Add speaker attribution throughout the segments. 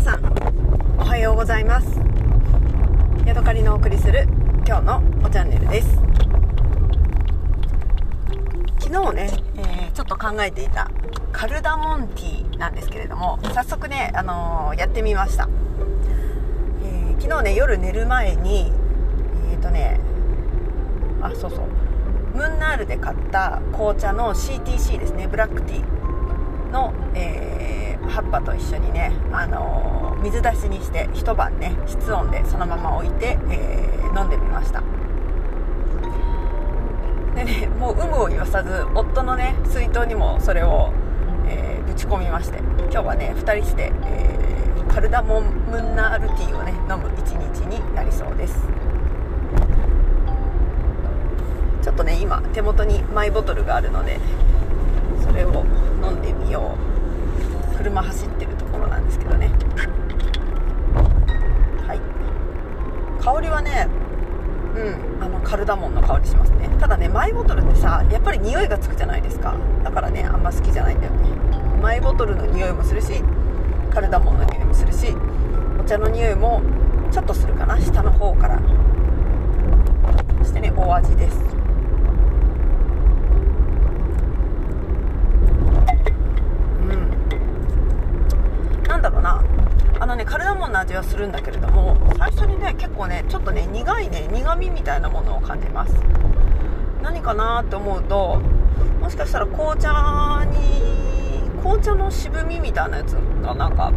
Speaker 1: 皆さんおはようございます。ヤドカリのお送りする今日のおチャンネルです。昨日ね、えー、ちょっと考えていたカルダモンティーなんですけれども早速ね、あのー、やってみました、えー、昨日ね夜寝る前にえっ、とねあそうそうムンナールで買った紅茶の CTC ですねブラックティー。の、えー、葉っぱと一緒にね、あのー、水出しにして一晩ね室温でそのまま置いて、えー、飲んでみました。でねもう有無を言わさず夫のね水筒にもそれを、えぶち込みまして今日はね2人して、えカルダモンムンナールティーをね飲む一日になりそうです。ちょっとね今手元にマイボトルがあるのでそれを飲んでみよう。車走ってるところなんですけどね。はい。香りはねうんあのカルダモンの香りしますね。ただねマイボトルってさやっぱり匂いがつくじゃないですか。だからねあんま好きじゃないんだよね。マイボトルの匂いもするしカルダモンの匂いもするしお茶の匂いもちょっとするかな。下の方から。そしてねお味です。味はするんだけれども最初にね結構ねちょっとね苦いね苦味みたいなものを感じます。何かなって思うともしかしたら紅茶に紅茶の渋みみたいなやつがなんか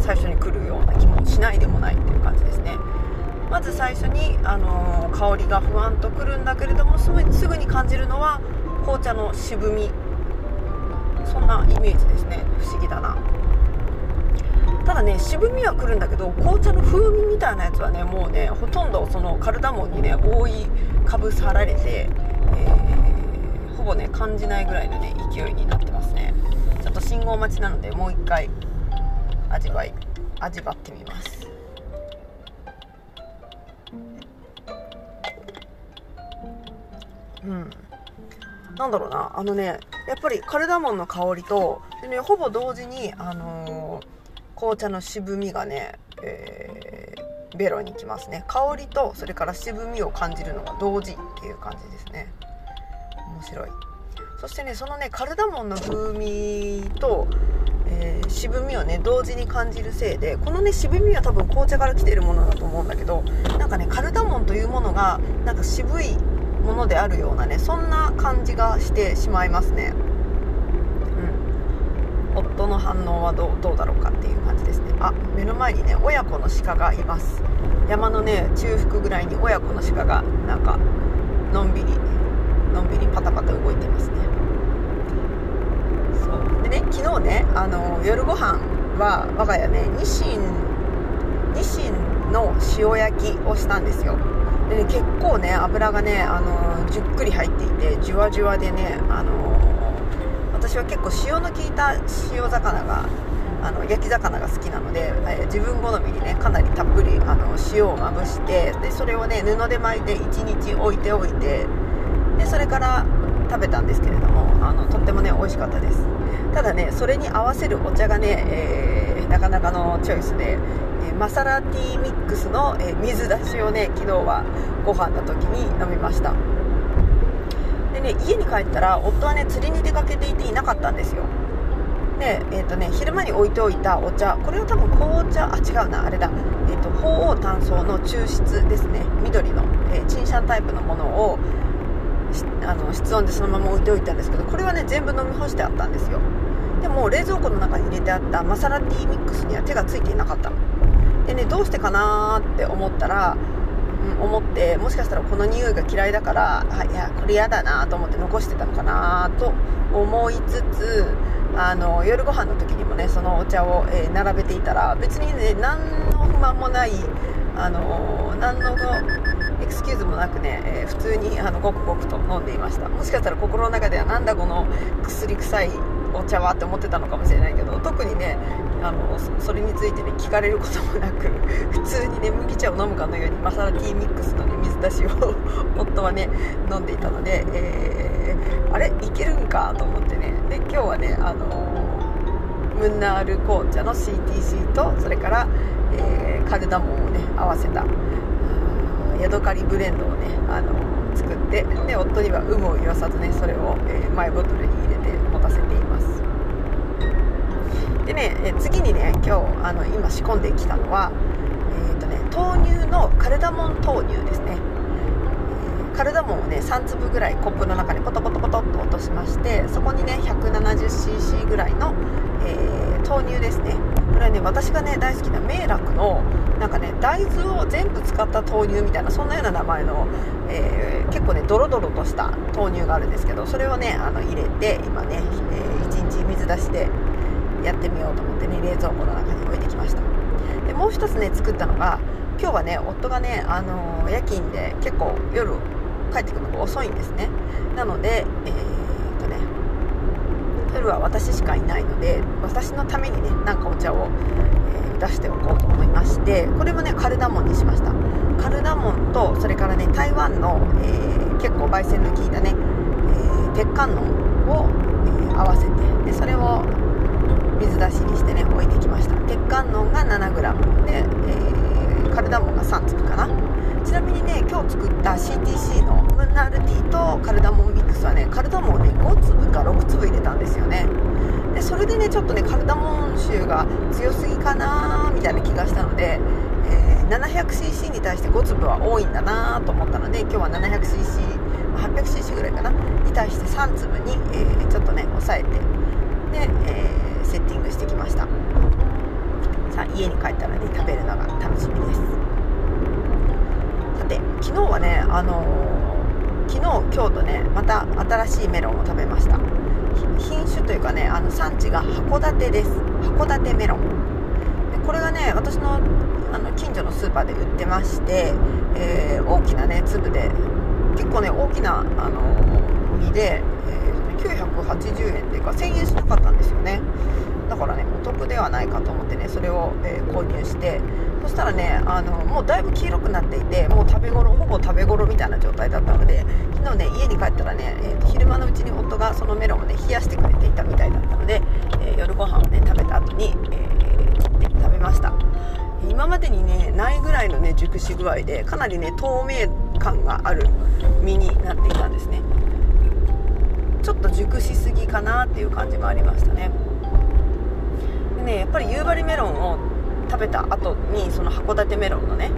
Speaker 1: 最初に来るような気もしないでもないっていう感じですね。まず最初に、あのー、香りが不安とくるんだけれどもすぐすぐに感じるのは紅茶の渋み。そんなイメージですね。不思議だな。ただね渋みはくるんだけど紅茶の風味みたいなやつはねもうねほとんどそのカルダモンにね覆いかぶさられて、えー、ほぼね感じないぐらいのね勢いになってますね。ちょっと信号待ちなのでもう一回味わい味わってみます。うん。なんだろうなあのねやっぱりカルダモンの香りとで、ね、ほぼ同時にあのー紅茶の渋みがね、えー、ベロにきますね。香りとそれから渋みを感じるのが同時っていう感じですね。面白い。そしてねそのねカルダモンの風味と、えー、渋みをね同時に感じるせいでこのね渋みは多分紅茶から来てるものだと思うんだけどなんかねカルダモンというものがなんか渋いものであるようなねそんな感じがしてしまいますね。夫の反応はどうどうだろうかっていう感じですね。あ目の前にね親子の鹿がいます。山のね中腹ぐらいに親子の鹿がなんかのんびりのんびりパタパタ動いてますね。そう。でね昨日ねあの夜ご飯は我が家ねニシンニシンの塩焼きをしたんですよ。でね結構ね油がねあのじっくり入っていてじゅわじゅわでねあの私は結構塩の効いた塩魚があの焼き魚が好きなので、えー、自分好みにねかなりたっぷりあの塩をまぶしてでそれをね布で巻いて1日置いておいてでそれから食べたんですけれどもあのとってもね美味しかったです。ただねそれに合わせるお茶がね、えー、なかなかのチョイスで、えー、マサラティーミックスの、え水出しをね昨日はご飯の時に飲みました。でね家に帰ったら夫はね釣りに出かけていていなかったんですよ。で、えーとね、昼間に置いておいたお茶これは多分紅茶あ違うなあれだ、えーと、鳳凰炭素の抽出ですね。緑の、えー、チンシャンタイプのものをあの室温でそのまま置いておいたんですけどこれはね全部飲み干してあったんですよ。でも冷蔵庫の中に入れてあったマサラティミックスには手がついていなかったの。でねどうしてかなって思ったら思ってもしかしたらこの匂いが嫌いだからあいやこれ嫌だなと思って残してたのかなと思いつつあの夜ご飯の時にもねそのお茶を、えー、並べていたら別にね何の不満もないあの何のエクスキューズもなくね、えー、普通にあのごくごくと飲んでいました。もしかしたら心の中ではなんだこの薬臭いお茶はって思ってたのかもしれないけど特にねあのそれについてね聞かれることもなく 普通にね麦茶を飲むかのようにマサラティーミックスの、ね、水出しを夫はね飲んでいたので、えー、あれいけるんかと思ってね。で今日はねあのムンナール紅茶の CTC とそれから、えー、カルダモンをね合わせたヤドカリブレンドをねあの作ってで夫には有無を言わさずねそれを、えー、マイボトルに入れてせています。でね、え次にね今日あの今仕込んできたのはえっ、ー、とね豆乳のカルダモン豆乳ですね。カルダモンをね3粒ぐらいコップの中にポトポトポトっと落としましてそこにね 170cc ぐらいの、えー、豆乳ですね。これはね私がね大好きな明楽のなんかね大豆を全部使った豆乳みたいなそんなような名前の、えー、結構ねドロドロとした豆乳があるんですけどそれをねあの入れて今ね、えー、1日水出しでやってみようと思ってね冷蔵庫の中に置いてきました。でもう一つね作ったのが今日はね夫がね、あの夜勤で結構夜帰ってくるのが遅いんですね。なのでえー、っとね夜は私しかいないので私のためにねなんかお茶を、えー、出しておこうと思いましてこれもねカルダモンにしました。カルダモンとそれからね台湾の、えー、結構焙煎の効いたね、えー、鉄観音を、え合わせてでそれを水出しにしてね置いてきました。鉄観音が 7g で、えー、カルダモンが3粒かなちなみにね今日作った CTC のムンナールティーとカルダモンミックスはねカルダモンをね5粒か6粒入れたんですよね。でそれでねちょっとねカルダモン臭が強すぎかなみたいな気がしたので、えー、700cc に対して5粒は多いんだなと思ったので今日は 700cc800cc ぐらいかな？に対して3粒に、えー、ちょっとね抑えてで、えー、セッティングしてきました。さあ家に帰ったらね食べるのが楽しみです。て昨日はねあのー、昨日今日とねまた新しいメロンを食べました。品種というかねあの産地が函館です。函館メロン。これがね私のあの近所のスーパーで売ってまして、えー、大きなね粒で結構ね大きな、あの、実で、えー、980円っていうか1000円しなかったんですよね。だからねお得ではないかと思ってねそれを、え購入してそしたらねあのもうだいぶ黄色くなっていてもう食べ頃ほぼ食べ頃みたいな状態だったので昨日ね家に帰ったらね、えー、昼間のうちに夫がそのメロンをね冷やしてくれていたみたいだったので、えー、夜ご飯をね食べた後に、えー、食べました。今までにねないぐらいのね熟し具合でかなりね透明感がある実になっていたんですね。ちょっと熟しすぎかなっていう感じもありましたね。でねやっぱり夕張メロンを食べた後にその函館メロンのね、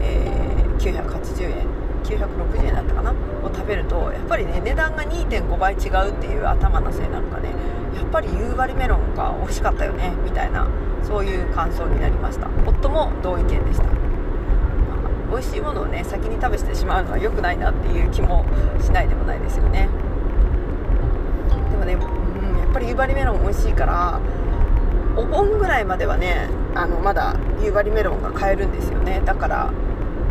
Speaker 1: えー、980円960円だったかなを食べるとやっぱりね値段が2.5倍違うっていう頭のせいなのかねやっぱり夕張メロンが美味しかったよねみたいなそういう感想になりました。夫も同意見でした、まあ、美味しいものをね先に食べしてしまうのは良くないなっていう気もしないでもないですよね。でもね、うん、やっぱり夕張メロン美味しいからお盆ぐらいまではねあのまだ夕張メロンが買えるんですよね。だから、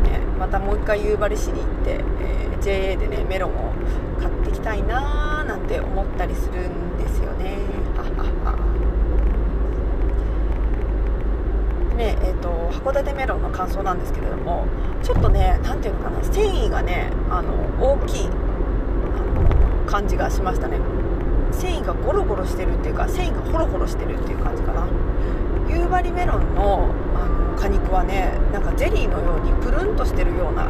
Speaker 1: ね、またもう一回夕張市に行って、えー、JA でねメロンを買ってきたいなーなんて思ったりするんですよね。ねえーと、函館メロンの感想なんですけれどもちょっとね何ていうのかな繊維がねあの大きい感じがしましたね。繊維がゴロゴロしてるっていうか繊維がホロホロしてるっていう感じかな。夕張メロンのあの果肉はねなんかゼリーのようにプルンとしてるような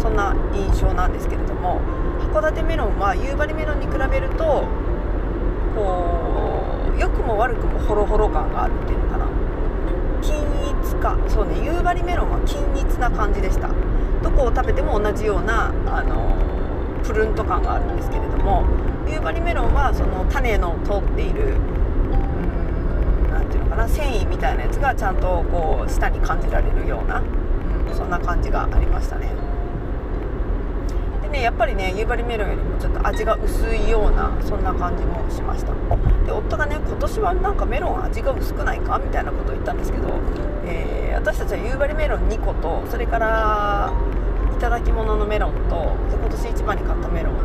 Speaker 1: そんな印象なんですけれども函館メロンは夕張メロンに比べるとこう良くも悪くもホロホロ感があるっていうのかな。均一かそうね夕張メロンは均一な感じでした。どこを食べても同じようなあのプルンと感があるんですけれども夕張メロンはその種の通っている何ていうのかな繊維みたいなやつがちゃんとこう舌に感じられるような、うん、そんな感じがありましたね。でねやっぱりね夕張メロンよりもちょっと味が薄いようなそんな感じもしました。で夫がね今年はなんかメロン味が薄くないか？みたいなことを言ったんですけど、えー、私たちは夕張メロン2個とそれから頂き物のメロンと今年一番に買ったメロンと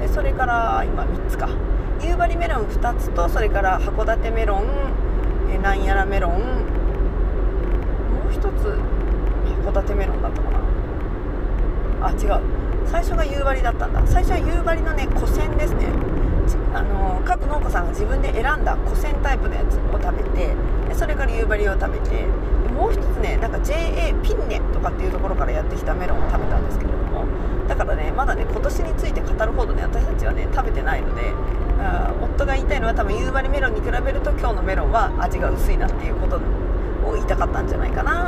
Speaker 1: でそれから今3つか。夕張メロン2つとそれから函館メロンえなんやらメロン。もう1つ函館メロンだったかな。あ違う。最初が夕張だったんだ。最初は夕張のね古銭ですね。あの各農家さんが自分で選んだ古銭タイプのやつを食べてそれから夕張を食べてもう一つねなんか JA ピンネとかっていうところからやってきたメロンを食べたんですけど。もだからねまだね今年について語るほどね私たちはね食べてないのであ夫が言いたいのは多分夕張メロンに比べると今日のメロンは味が薄いなっていうことを言いたかったんじゃないかな。